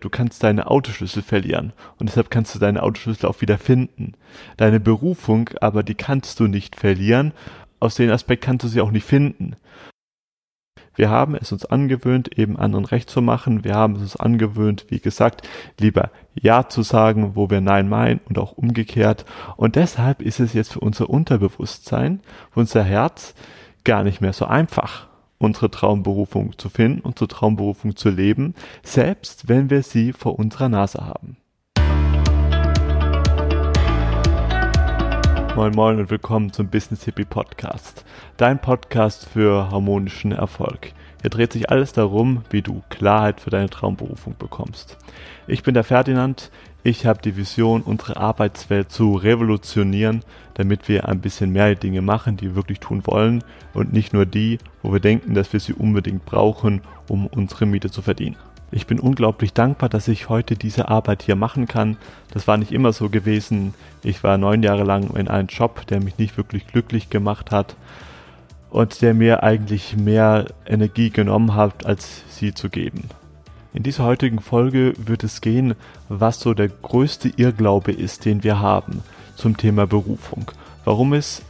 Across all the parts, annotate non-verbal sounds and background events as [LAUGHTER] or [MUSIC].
Du kannst deine Autoschlüssel verlieren und deshalb kannst du deine Autoschlüssel auch wieder finden. Deine Berufung aber, die kannst du nicht verlieren. Aus dem Aspekt kannst du sie auch nicht finden. Wir haben es uns angewöhnt, eben anderen recht zu machen. Wir haben es uns angewöhnt, wie gesagt, lieber Ja zu sagen, wo wir Nein meinen und auch umgekehrt. Und deshalb ist es jetzt für unser Unterbewusstsein, für unser Herz gar nicht mehr so einfach unsere Traumberufung zu finden, unsere Traumberufung zu leben, selbst wenn wir sie vor unserer Nase haben. Moin Moin und willkommen zum Business Hippie Podcast, dein Podcast für harmonischen Erfolg. Hier dreht sich alles darum, wie du Klarheit für deine Traumberufung bekommst. Ich bin der Ferdinand, ich habe die Vision, unsere Arbeitswelt zu revolutionieren, damit wir ein bisschen mehr Dinge machen, die wir wirklich tun wollen und nicht nur die, wo wir denken, dass wir sie unbedingt brauchen, um unsere Miete zu verdienen. Ich bin unglaublich dankbar, dass ich heute diese Arbeit hier machen kann. Das war nicht immer so gewesen. Ich war neun Jahre lang in einem Job, der mich nicht wirklich glücklich gemacht hat und der mir eigentlich mehr Energie genommen hat, als sie zu geben. In dieser heutigen Folge wird es gehen, was so der größte Irrglaube ist, den wir haben zum Thema Berufung. Warum es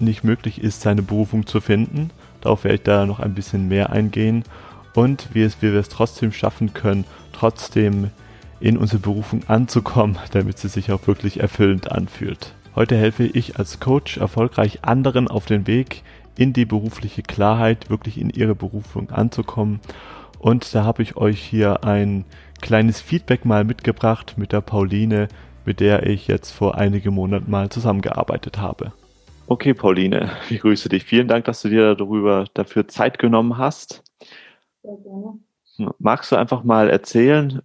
nicht möglich ist, seine Berufung zu finden. Darauf werde ich da noch ein bisschen mehr eingehen. Und wie, es, wie wir es trotzdem schaffen können, trotzdem in unsere Berufung anzukommen, [LAUGHS] damit sie sich auch wirklich erfüllend anfühlt. Heute helfe ich als Coach erfolgreich anderen auf den Weg in die berufliche Klarheit, wirklich in ihre Berufung anzukommen. Und da habe ich euch hier ein kleines Feedback mal mitgebracht mit der Pauline, mit der ich jetzt vor einigen Monaten mal zusammengearbeitet habe. Okay, Pauline, [LAUGHS] ich grüße dich. Vielen Dank, dass du dir darüber dafür Zeit genommen hast. Sehr gerne. Magst du einfach mal erzählen,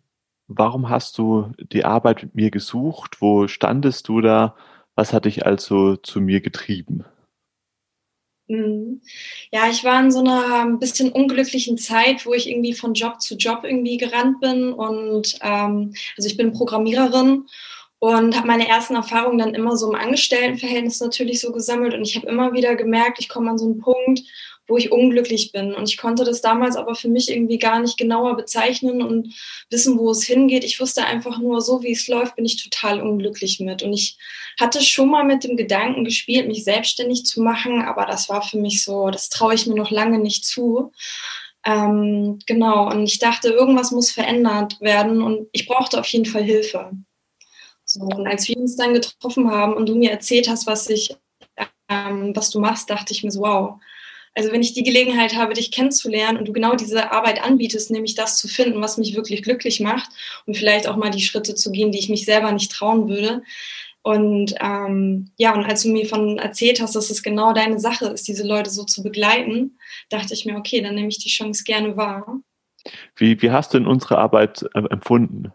warum hast du die Arbeit mit mir gesucht? Wo standest du da? Was hat dich also zu mir getrieben? Mhm. Ja, ich war in so einer ein bisschen unglücklichen Zeit, wo ich irgendwie von Job zu Job irgendwie gerannt bin und ähm, also ich bin Programmiererin und habe meine ersten Erfahrungen dann immer so im Angestelltenverhältnis natürlich so gesammelt und ich habe immer wieder gemerkt, ich komme an so einen Punkt, wo ich unglücklich bin. Und ich konnte das damals aber für mich irgendwie gar nicht genauer bezeichnen und wissen, wo es hingeht. Ich wusste einfach nur, so wie es läuft, bin ich total unglücklich mit. Und ich hatte schon mal mit dem Gedanken gespielt, mich selbstständig zu machen, aber das war für mich so, das traue ich mir noch lange nicht zu. Ähm, genau, und ich dachte, irgendwas muss verändert werden und ich brauchte auf jeden Fall Hilfe. So, und als wir uns dann getroffen haben und du mir erzählt hast, was ich, ähm, was du machst, dachte ich mir so, wow, also wenn ich die Gelegenheit habe, dich kennenzulernen und du genau diese Arbeit anbietest, nämlich das zu finden, was mich wirklich glücklich macht und vielleicht auch mal die Schritte zu gehen, die ich mich selber nicht trauen würde. Und ähm, ja, und als du mir von erzählt hast, dass es genau deine Sache ist, diese Leute so zu begleiten, dachte ich mir, okay, dann nehme ich die Chance gerne wahr. Wie, wie hast du denn unsere Arbeit äh, empfunden?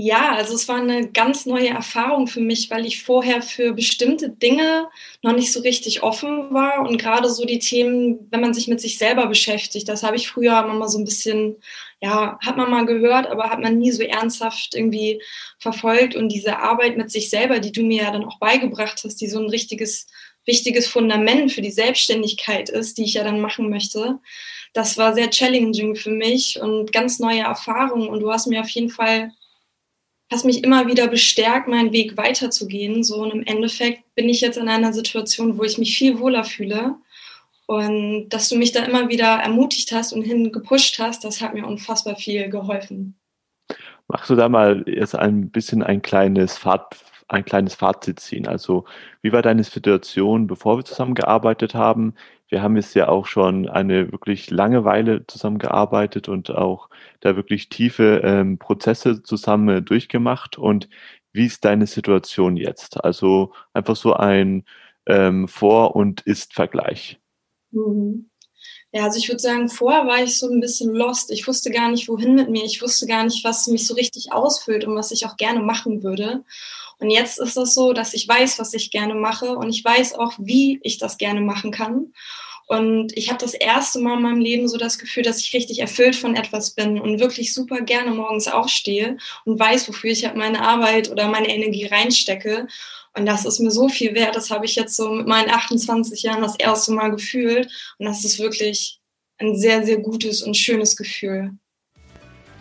Ja, also es war eine ganz neue Erfahrung für mich, weil ich vorher für bestimmte Dinge noch nicht so richtig offen war. Und gerade so die Themen, wenn man sich mit sich selber beschäftigt, das habe ich früher immer mal so ein bisschen, ja, hat man mal gehört, aber hat man nie so ernsthaft irgendwie verfolgt. Und diese Arbeit mit sich selber, die du mir ja dann auch beigebracht hast, die so ein richtiges, wichtiges Fundament für die Selbstständigkeit ist, die ich ja dann machen möchte, das war sehr challenging für mich und ganz neue Erfahrungen. Und du hast mir auf jeden Fall hast mich immer wieder bestärkt, meinen Weg weiterzugehen. So und im Endeffekt bin ich jetzt in einer Situation, wo ich mich viel wohler fühle. Und dass du mich da immer wieder ermutigt hast und hingepusht hast, das hat mir unfassbar viel geholfen. Machst du da mal jetzt ein bisschen ein kleines Fahrt, ein kleines Fazit ziehen? Also, wie war deine Situation, bevor wir zusammengearbeitet haben? wir haben jetzt ja auch schon eine wirklich lange Weile zusammengearbeitet und auch da wirklich tiefe ähm, Prozesse zusammen durchgemacht. Und wie ist deine Situation jetzt? Also einfach so ein ähm, Vor- und Ist-Vergleich. Mhm. Ja, also ich würde sagen, vorher war ich so ein bisschen lost. Ich wusste gar nicht, wohin mit mir. Ich wusste gar nicht, was mich so richtig ausfüllt und was ich auch gerne machen würde. Und jetzt ist es so, dass ich weiß, was ich gerne mache und ich weiß auch, wie ich das gerne machen kann. Und ich habe das erste Mal in meinem Leben so das Gefühl, dass ich richtig erfüllt von etwas bin und wirklich super gerne morgens aufstehe und weiß, wofür ich halt meine Arbeit oder meine Energie reinstecke. Und das ist mir so viel wert. Das habe ich jetzt so mit meinen 28 Jahren das erste Mal gefühlt. Und das ist wirklich ein sehr, sehr gutes und schönes Gefühl.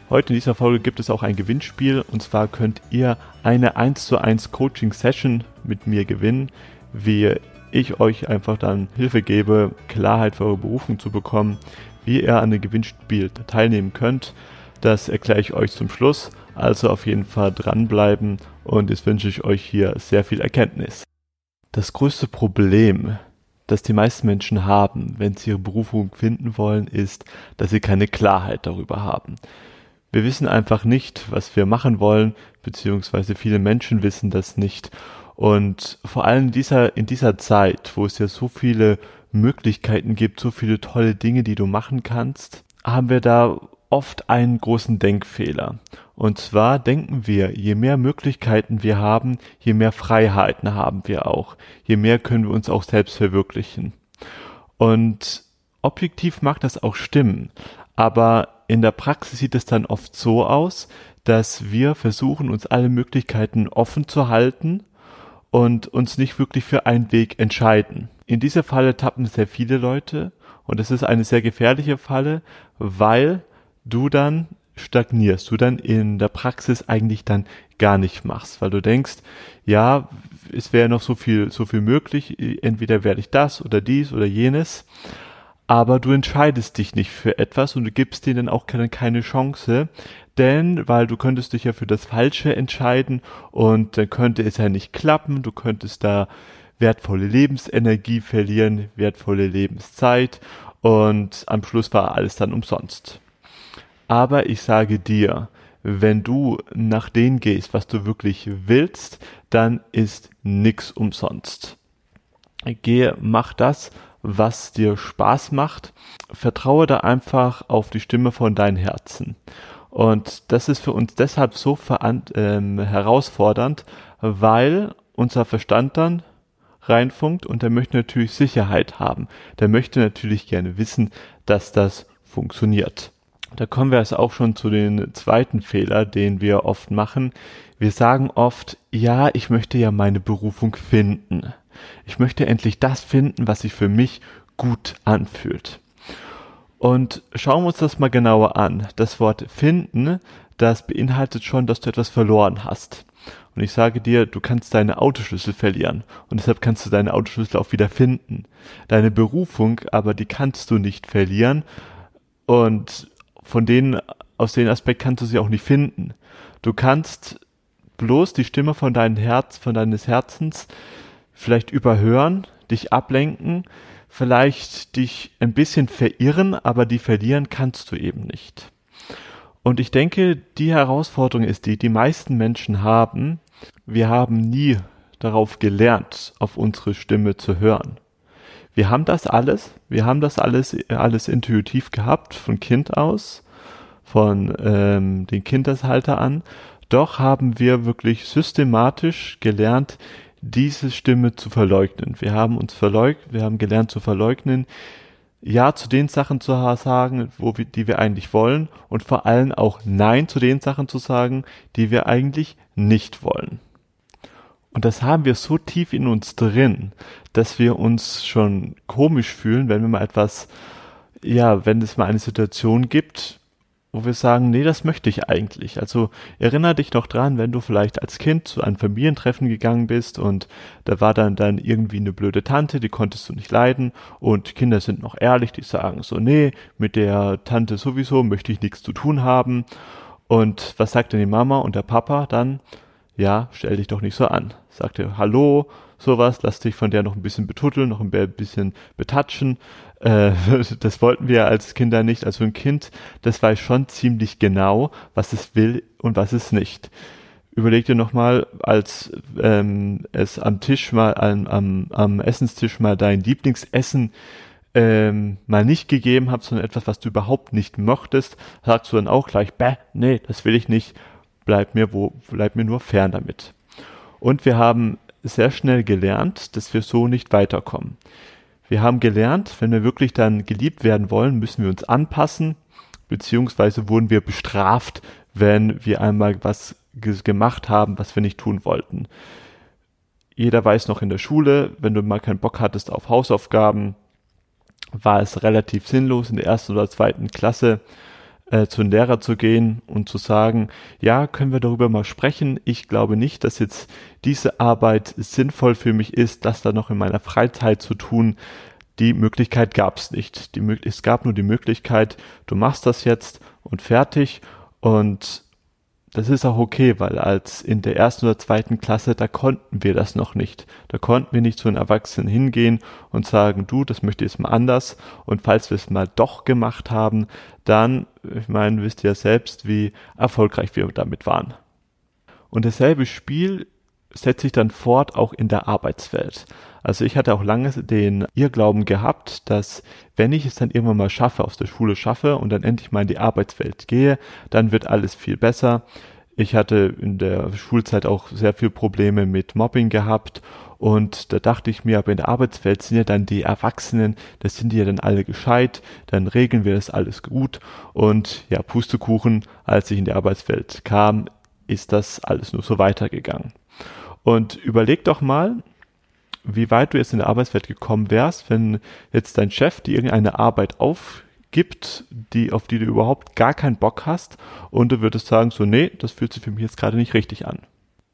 Heute in dieser Folge gibt es auch ein Gewinnspiel und zwar könnt ihr eine 1 zu 1 Coaching Session mit mir gewinnen, wie ich euch einfach dann Hilfe gebe, Klarheit für eure Berufung zu bekommen, wie ihr an dem Gewinnspiel teilnehmen könnt. Das erkläre ich euch zum Schluss, also auf jeden Fall dranbleiben und jetzt wünsche ich euch hier sehr viel Erkenntnis. Das größte Problem, das die meisten Menschen haben, wenn sie ihre Berufung finden wollen, ist, dass sie keine Klarheit darüber haben. Wir wissen einfach nicht, was wir machen wollen, beziehungsweise viele Menschen wissen das nicht. Und vor allem in dieser, in dieser Zeit, wo es ja so viele Möglichkeiten gibt, so viele tolle Dinge, die du machen kannst, haben wir da oft einen großen Denkfehler. Und zwar denken wir, je mehr Möglichkeiten wir haben, je mehr Freiheiten haben wir auch, je mehr können wir uns auch selbst verwirklichen. Und objektiv mag das auch stimmen, aber in der Praxis sieht es dann oft so aus, dass wir versuchen, uns alle Möglichkeiten offen zu halten und uns nicht wirklich für einen Weg entscheiden. In dieser Falle tappen sehr viele Leute und es ist eine sehr gefährliche Falle, weil du dann stagnierst, du dann in der Praxis eigentlich dann gar nicht machst, weil du denkst, ja, es wäre noch so viel, so viel möglich, entweder werde ich das oder dies oder jenes, aber du entscheidest dich nicht für etwas und du gibst denen auch keine, keine Chance, denn, weil du könntest dich ja für das Falsche entscheiden und dann könnte es ja nicht klappen, du könntest da wertvolle Lebensenergie verlieren, wertvolle Lebenszeit und am Schluss war alles dann umsonst. Aber ich sage dir, wenn du nach dem gehst, was du wirklich willst, dann ist nix umsonst. Gehe, mach das, was dir Spaß macht. Vertraue da einfach auf die Stimme von deinem Herzen. Und das ist für uns deshalb so ähm, herausfordernd, weil unser Verstand dann reinfunkt und der möchte natürlich Sicherheit haben. Der möchte natürlich gerne wissen, dass das funktioniert. Da kommen wir jetzt auch schon zu den zweiten Fehler, den wir oft machen. Wir sagen oft, ja, ich möchte ja meine Berufung finden. Ich möchte endlich das finden, was sich für mich gut anfühlt. Und schauen wir uns das mal genauer an. Das Wort finden, das beinhaltet schon, dass du etwas verloren hast. Und ich sage dir, du kannst deine Autoschlüssel verlieren. Und deshalb kannst du deine Autoschlüssel auch wieder finden. Deine Berufung, aber die kannst du nicht verlieren. Und von denen, aus dem Aspekt kannst du sie auch nicht finden. Du kannst bloß die Stimme von deinem Herz, von deines Herzens vielleicht überhören, dich ablenken, vielleicht dich ein bisschen verirren, aber die verlieren kannst du eben nicht. Und ich denke, die Herausforderung ist die, die meisten Menschen haben, wir haben nie darauf gelernt, auf unsere Stimme zu hören. Wir haben das alles, wir haben das alles, alles intuitiv gehabt, von Kind aus, von ähm, den Kindeshalter an. Doch haben wir wirklich systematisch gelernt, diese Stimme zu verleugnen. Wir haben uns verleugnet, wir haben gelernt zu verleugnen, ja zu den Sachen zu sagen, wo wir, die wir eigentlich wollen und vor allem auch Nein zu den Sachen zu sagen, die wir eigentlich nicht wollen. Und das haben wir so tief in uns drin, dass wir uns schon komisch fühlen, wenn wir mal etwas, ja, wenn es mal eine Situation gibt, wo wir sagen, nee, das möchte ich eigentlich. Also erinnere dich noch dran, wenn du vielleicht als Kind zu einem Familientreffen gegangen bist und da war dann dann irgendwie eine blöde Tante, die konntest du nicht leiden und Kinder sind noch ehrlich, die sagen so, nee, mit der Tante sowieso möchte ich nichts zu tun haben. Und was sagt denn die Mama und der Papa dann? Ja, stell dich doch nicht so an. Sagt er, hallo, sowas, lass dich von der noch ein bisschen betutteln, noch ein bisschen betatschen. Äh, [LAUGHS] das wollten wir als Kinder nicht. Also ein Kind, das weiß schon ziemlich genau, was es will und was es nicht. Überleg dir nochmal, als ähm, es am Tisch mal, am, am, am Essenstisch mal dein Lieblingsessen ähm, mal nicht gegeben hat, sondern etwas, was du überhaupt nicht mochtest, sagst du dann auch gleich, bäh, nee, das will ich nicht, bleib mir wo, bleib mir nur fern damit. Und wir haben sehr schnell gelernt, dass wir so nicht weiterkommen. Wir haben gelernt, wenn wir wirklich dann geliebt werden wollen, müssen wir uns anpassen, beziehungsweise wurden wir bestraft, wenn wir einmal was gemacht haben, was wir nicht tun wollten. Jeder weiß noch in der Schule, wenn du mal keinen Bock hattest auf Hausaufgaben, war es relativ sinnlos in der ersten oder zweiten Klasse äh, zu einem Lehrer zu gehen und zu sagen, ja, können wir darüber mal sprechen. Ich glaube nicht, dass jetzt diese Arbeit sinnvoll für mich ist, das dann noch in meiner Freizeit zu tun. Die Möglichkeit gab es nicht. Die, es gab nur die Möglichkeit, du machst das jetzt und fertig. Und das ist auch okay, weil als in der ersten oder zweiten Klasse, da konnten wir das noch nicht. Da konnten wir nicht zu einem Erwachsenen hingehen und sagen, du, das möchte ich jetzt mal anders. Und falls wir es mal doch gemacht haben, dann, ich meine, wisst ihr ja selbst, wie erfolgreich wir damit waren. Und dasselbe Spiel setzt sich dann fort auch in der Arbeitswelt. Also ich hatte auch lange den Irrglauben gehabt, dass wenn ich es dann irgendwann mal schaffe, aus der Schule schaffe und dann endlich mal in die Arbeitswelt gehe, dann wird alles viel besser. Ich hatte in der Schulzeit auch sehr viel Probleme mit Mobbing gehabt und da dachte ich mir, aber in der Arbeitswelt sind ja dann die Erwachsenen, das sind die ja dann alle gescheit, dann regeln wir das alles gut und ja, Pustekuchen, als ich in die Arbeitswelt kam, ist das alles nur so weitergegangen. Und überleg doch mal, wie weit du jetzt in der Arbeitswelt gekommen wärst, wenn jetzt dein Chef dir irgendeine Arbeit aufgibt, die, auf die du überhaupt gar keinen Bock hast und du würdest sagen, so, nee, das fühlt sich für mich jetzt gerade nicht richtig an.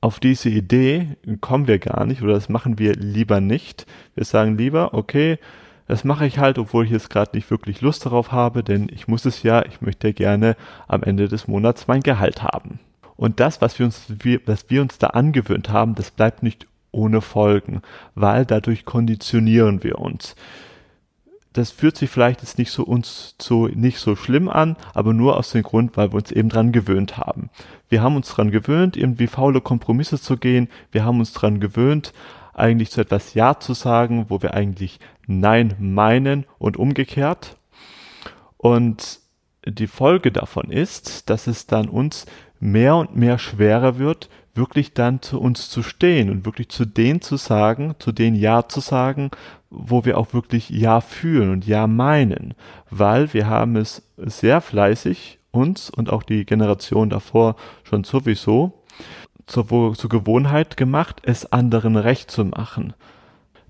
Auf diese Idee kommen wir gar nicht oder das machen wir lieber nicht. Wir sagen lieber, okay, das mache ich halt, obwohl ich jetzt gerade nicht wirklich Lust darauf habe, denn ich muss es ja, ich möchte gerne am Ende des Monats mein Gehalt haben. Und das, was wir uns, was wir uns da angewöhnt haben, das bleibt nicht ohne Folgen, weil dadurch konditionieren wir uns. Das fühlt sich vielleicht jetzt nicht so uns so nicht so schlimm an, aber nur aus dem Grund, weil wir uns eben dran gewöhnt haben. Wir haben uns dran gewöhnt, irgendwie faule Kompromisse zu gehen. Wir haben uns dran gewöhnt, eigentlich zu etwas Ja zu sagen, wo wir eigentlich Nein meinen und umgekehrt. Und die Folge davon ist, dass es dann uns mehr und mehr schwerer wird, wirklich dann zu uns zu stehen und wirklich zu denen zu sagen, zu denen Ja zu sagen, wo wir auch wirklich Ja fühlen und Ja meinen, weil wir haben es sehr fleißig uns und auch die Generation davor schon sowieso zur, zur Gewohnheit gemacht, es anderen recht zu machen.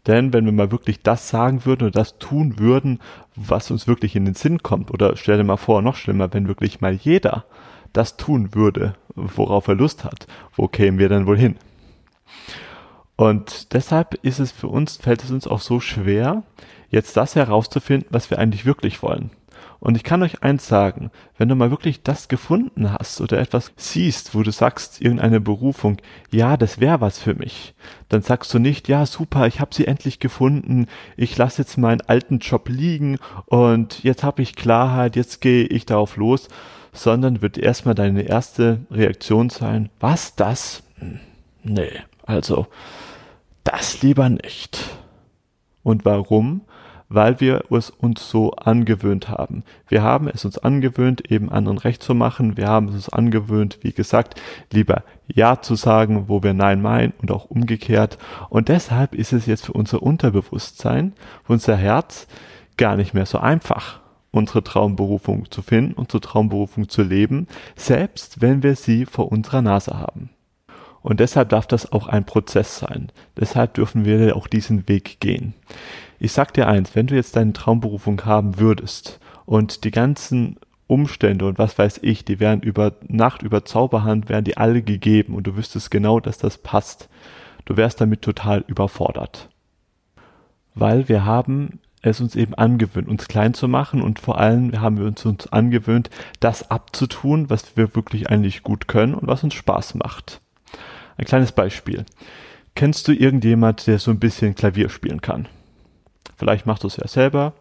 Denn wenn wir mal wirklich das sagen würden oder das tun würden, was uns wirklich in den Sinn kommt, oder stell dir mal vor, noch schlimmer, wenn wirklich mal jeder das tun würde, worauf er Lust hat, wo kämen wir denn wohl hin? Und deshalb ist es für uns, fällt es uns auch so schwer, jetzt das herauszufinden, was wir eigentlich wirklich wollen. Und ich kann euch eins sagen, wenn du mal wirklich das gefunden hast oder etwas siehst, wo du sagst, irgendeine Berufung, ja, das wäre was für mich, dann sagst du nicht, ja, super, ich habe sie endlich gefunden, ich lasse jetzt meinen alten Job liegen und jetzt habe ich Klarheit, jetzt gehe ich darauf los, sondern wird erstmal deine erste Reaktion sein, was das? Hm, nee, also das lieber nicht. Und warum? Weil wir es uns so angewöhnt haben. Wir haben es uns angewöhnt, eben anderen recht zu machen. Wir haben es uns angewöhnt, wie gesagt, lieber Ja zu sagen, wo wir Nein meinen und auch umgekehrt. Und deshalb ist es jetzt für unser Unterbewusstsein, für unser Herz gar nicht mehr so einfach unsere Traumberufung zu finden, unsere Traumberufung zu leben, selbst wenn wir sie vor unserer Nase haben. Und deshalb darf das auch ein Prozess sein. Deshalb dürfen wir auch diesen Weg gehen. Ich sag dir eins, wenn du jetzt deine Traumberufung haben würdest und die ganzen Umstände und was weiß ich, die wären über Nacht, über Zauberhand, wären die alle gegeben und du wüsstest genau, dass das passt. Du wärst damit total überfordert. Weil wir haben es uns eben angewöhnt, uns klein zu machen und vor allem haben wir uns, uns angewöhnt, das abzutun, was wir wirklich eigentlich gut können und was uns Spaß macht. Ein kleines Beispiel. Kennst du irgendjemand, der so ein bisschen Klavier spielen kann? Vielleicht machst du es ja selber.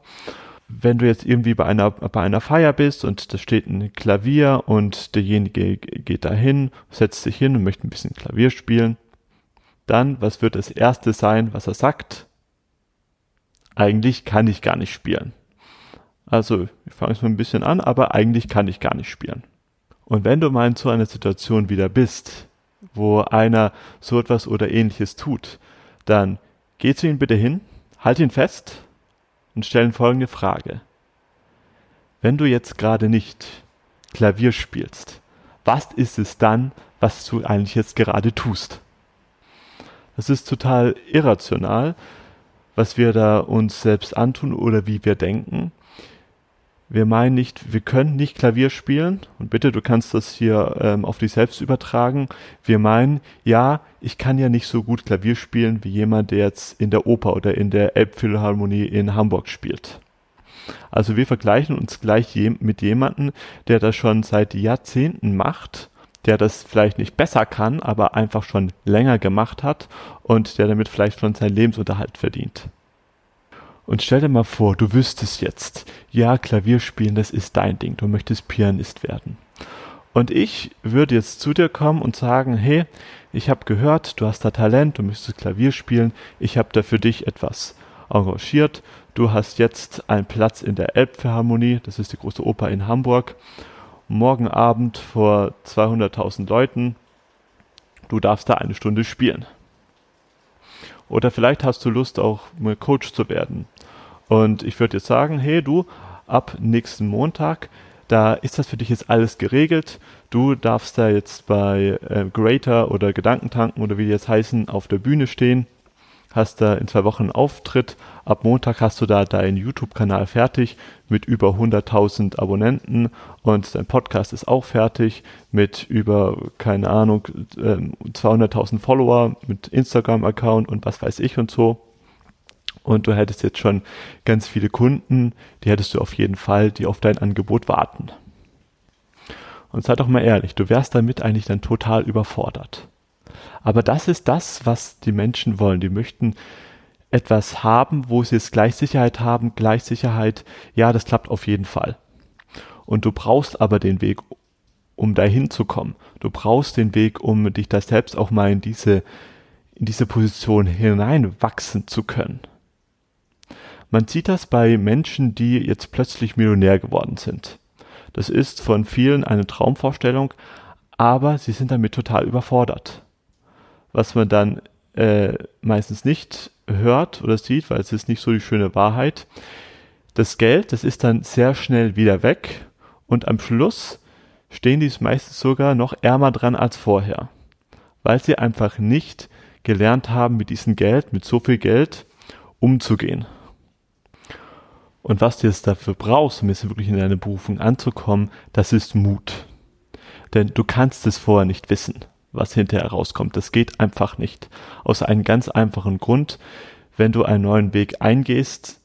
Wenn du jetzt irgendwie bei einer, bei einer Feier bist und da steht ein Klavier und derjenige geht dahin, setzt sich hin und möchte ein bisschen Klavier spielen, dann, was wird das erste sein, was er sagt? Eigentlich kann ich gar nicht spielen. Also, ich fange es mal ein bisschen an, aber eigentlich kann ich gar nicht spielen. Und wenn du mal in so einer Situation wieder bist, wo einer so etwas oder ähnliches tut, dann geh zu ihm bitte hin, halt ihn fest und stell ihm folgende Frage. Wenn du jetzt gerade nicht Klavier spielst, was ist es dann, was du eigentlich jetzt gerade tust? Das ist total irrational, was wir da uns selbst antun oder wie wir denken. Wir meinen nicht, wir können nicht Klavier spielen und bitte, du kannst das hier ähm, auf dich selbst übertragen. Wir meinen, ja, ich kann ja nicht so gut Klavier spielen wie jemand, der jetzt in der Oper oder in der Elbphilharmonie in Hamburg spielt. Also wir vergleichen uns gleich je mit jemandem, der das schon seit Jahrzehnten macht, der das vielleicht nicht besser kann, aber einfach schon länger gemacht hat und der damit vielleicht schon seinen Lebensunterhalt verdient. Und stell dir mal vor, du wüsstest jetzt, ja, Klavier spielen, das ist dein Ding, du möchtest Pianist werden. Und ich würde jetzt zu dir kommen und sagen, hey, ich habe gehört, du hast da Talent, du möchtest Klavier spielen, ich habe da für dich etwas engagiert, du hast jetzt einen Platz in der Elbphilharmonie, das ist die große Oper in Hamburg, morgen Abend vor 200.000 Leuten, du darfst da eine Stunde spielen. Oder vielleicht hast du Lust, auch mal Coach zu werden. Und ich würde jetzt sagen, hey du, ab nächsten Montag, da ist das für dich jetzt alles geregelt. Du darfst da jetzt bei äh, Greater oder Gedankentanken oder wie die jetzt heißen, auf der Bühne stehen hast da in zwei Wochen einen Auftritt. Ab Montag hast du da deinen YouTube-Kanal fertig mit über 100.000 Abonnenten und dein Podcast ist auch fertig mit über, keine Ahnung, 200.000 ähm, Follower mit Instagram-Account und was weiß ich und so. Und du hättest jetzt schon ganz viele Kunden, die hättest du auf jeden Fall, die auf dein Angebot warten. Und sei doch mal ehrlich, du wärst damit eigentlich dann total überfordert. Aber das ist das, was die Menschen wollen. Die möchten etwas haben, wo sie jetzt Gleichsicherheit haben. Gleichsicherheit, ja, das klappt auf jeden Fall. Und du brauchst aber den Weg, um dahin zu kommen. Du brauchst den Weg, um dich da selbst auch mal in diese, in diese Position hineinwachsen zu können. Man sieht das bei Menschen, die jetzt plötzlich Millionär geworden sind. Das ist von vielen eine Traumvorstellung, aber sie sind damit total überfordert was man dann äh, meistens nicht hört oder sieht, weil es ist nicht so die schöne Wahrheit. Das Geld, das ist dann sehr schnell wieder weg und am Schluss stehen die meistens sogar noch ärmer dran als vorher, weil sie einfach nicht gelernt haben, mit diesem Geld, mit so viel Geld umzugehen. Und was du jetzt dafür brauchst, um jetzt wirklich in deine Berufung anzukommen, das ist Mut. Denn du kannst es vorher nicht wissen was hinterher rauskommt. Das geht einfach nicht. Aus einem ganz einfachen Grund. Wenn du einen neuen Weg eingehst,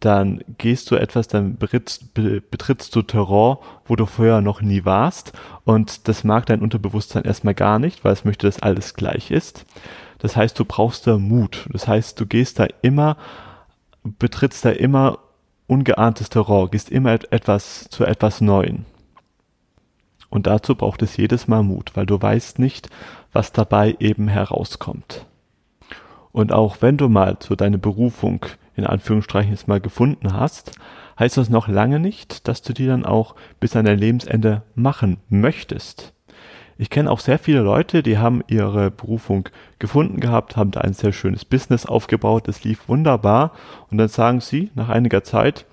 dann gehst du etwas, dann betrittst, betrittst du Terror, wo du vorher noch nie warst. Und das mag dein Unterbewusstsein erstmal gar nicht, weil es möchte, dass alles gleich ist. Das heißt, du brauchst da Mut. Das heißt, du gehst da immer, betrittst da immer ungeahntes Terror, gehst immer etwas zu etwas Neuen. Und dazu braucht es jedes Mal Mut, weil du weißt nicht, was dabei eben herauskommt. Und auch wenn du mal so deine Berufung in Anführungsstrichen jetzt mal gefunden hast, heißt das noch lange nicht, dass du die dann auch bis an dein Lebensende machen möchtest. Ich kenne auch sehr viele Leute, die haben ihre Berufung gefunden gehabt, haben da ein sehr schönes Business aufgebaut, das lief wunderbar und dann sagen sie nach einiger Zeit,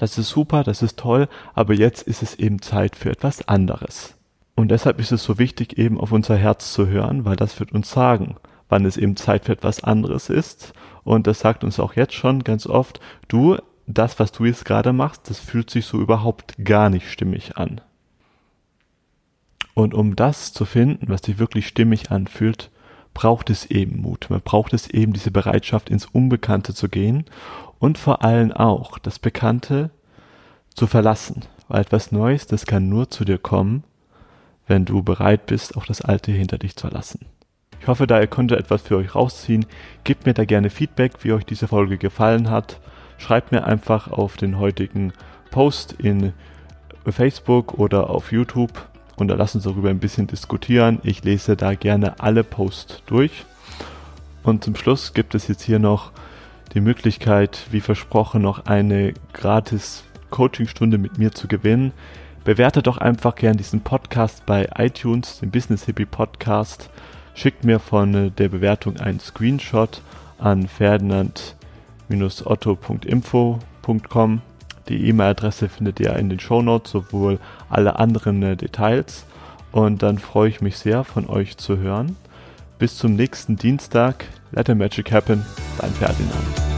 das ist super, das ist toll, aber jetzt ist es eben Zeit für etwas anderes. Und deshalb ist es so wichtig, eben auf unser Herz zu hören, weil das wird uns sagen, wann es eben Zeit für etwas anderes ist. Und das sagt uns auch jetzt schon ganz oft, du, das, was du jetzt gerade machst, das fühlt sich so überhaupt gar nicht stimmig an. Und um das zu finden, was sich wirklich stimmig anfühlt, braucht es eben Mut. Man braucht es eben diese Bereitschaft, ins Unbekannte zu gehen und vor allem auch das Bekannte zu verlassen. Weil etwas Neues, das kann nur zu dir kommen, wenn du bereit bist, auch das Alte hinter dich zu lassen. Ich hoffe, da ihr konntet etwas für euch rausziehen. Gebt mir da gerne Feedback, wie euch diese Folge gefallen hat. Schreibt mir einfach auf den heutigen Post in Facebook oder auf YouTube und da lasst uns darüber ein bisschen diskutieren. Ich lese da gerne alle Posts durch. Und zum Schluss gibt es jetzt hier noch die Möglichkeit, wie versprochen, noch eine gratis Coachingstunde mit mir zu gewinnen. Bewertet doch einfach gern diesen Podcast bei iTunes, den Business Hippie Podcast. Schickt mir von der Bewertung einen Screenshot an ferdinand-otto.info.com. Die E-Mail-Adresse findet ihr in den Show Notes, sowohl alle anderen äh, Details. Und dann freue ich mich sehr, von euch zu hören. Bis zum nächsten Dienstag. Let the Magic Happen. Dein Ferdinand.